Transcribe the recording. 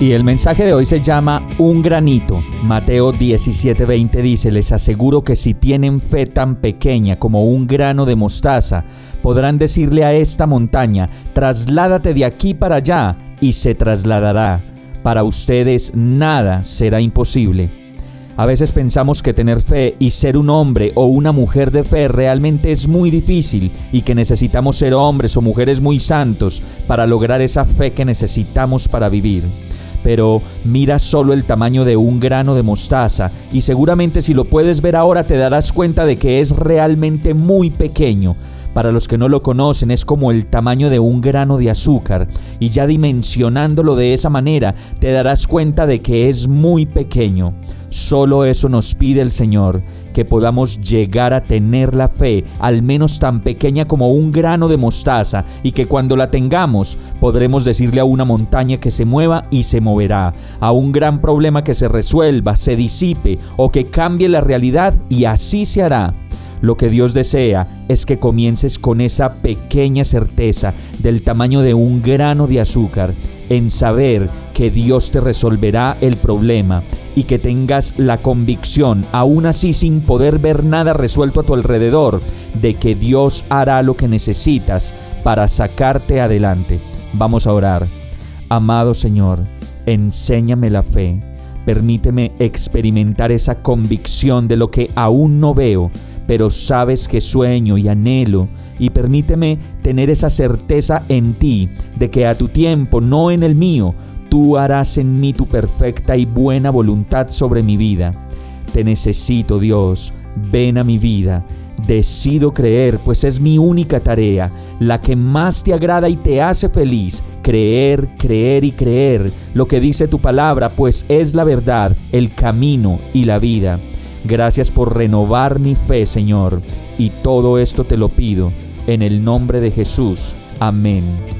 Y el mensaje de hoy se llama Un granito. Mateo 17:20 dice, les aseguro que si tienen fe tan pequeña como un grano de mostaza, podrán decirle a esta montaña, trasládate de aquí para allá, y se trasladará. Para ustedes nada será imposible. A veces pensamos que tener fe y ser un hombre o una mujer de fe realmente es muy difícil y que necesitamos ser hombres o mujeres muy santos para lograr esa fe que necesitamos para vivir pero mira solo el tamaño de un grano de mostaza y seguramente si lo puedes ver ahora te darás cuenta de que es realmente muy pequeño. Para los que no lo conocen es como el tamaño de un grano de azúcar y ya dimensionándolo de esa manera te darás cuenta de que es muy pequeño. Solo eso nos pide el Señor, que podamos llegar a tener la fe, al menos tan pequeña como un grano de mostaza, y que cuando la tengamos podremos decirle a una montaña que se mueva y se moverá, a un gran problema que se resuelva, se disipe o que cambie la realidad y así se hará. Lo que Dios desea es que comiences con esa pequeña certeza del tamaño de un grano de azúcar, en saber que Dios te resolverá el problema y que tengas la convicción, aún así sin poder ver nada resuelto a tu alrededor, de que Dios hará lo que necesitas para sacarte adelante. Vamos a orar. Amado Señor, enséñame la fe. Permíteme experimentar esa convicción de lo que aún no veo, pero sabes que sueño y anhelo. Y permíteme tener esa certeza en ti de que a tu tiempo, no en el mío, tú harás en mí tu perfecta y buena voluntad sobre mi vida. Te necesito, Dios, ven a mi vida. Decido creer, pues es mi única tarea, la que más te agrada y te hace feliz. Creer, creer y creer lo que dice tu palabra, pues es la verdad, el camino y la vida. Gracias por renovar mi fe, Señor. Y todo esto te lo pido en el nombre de Jesús. Amén.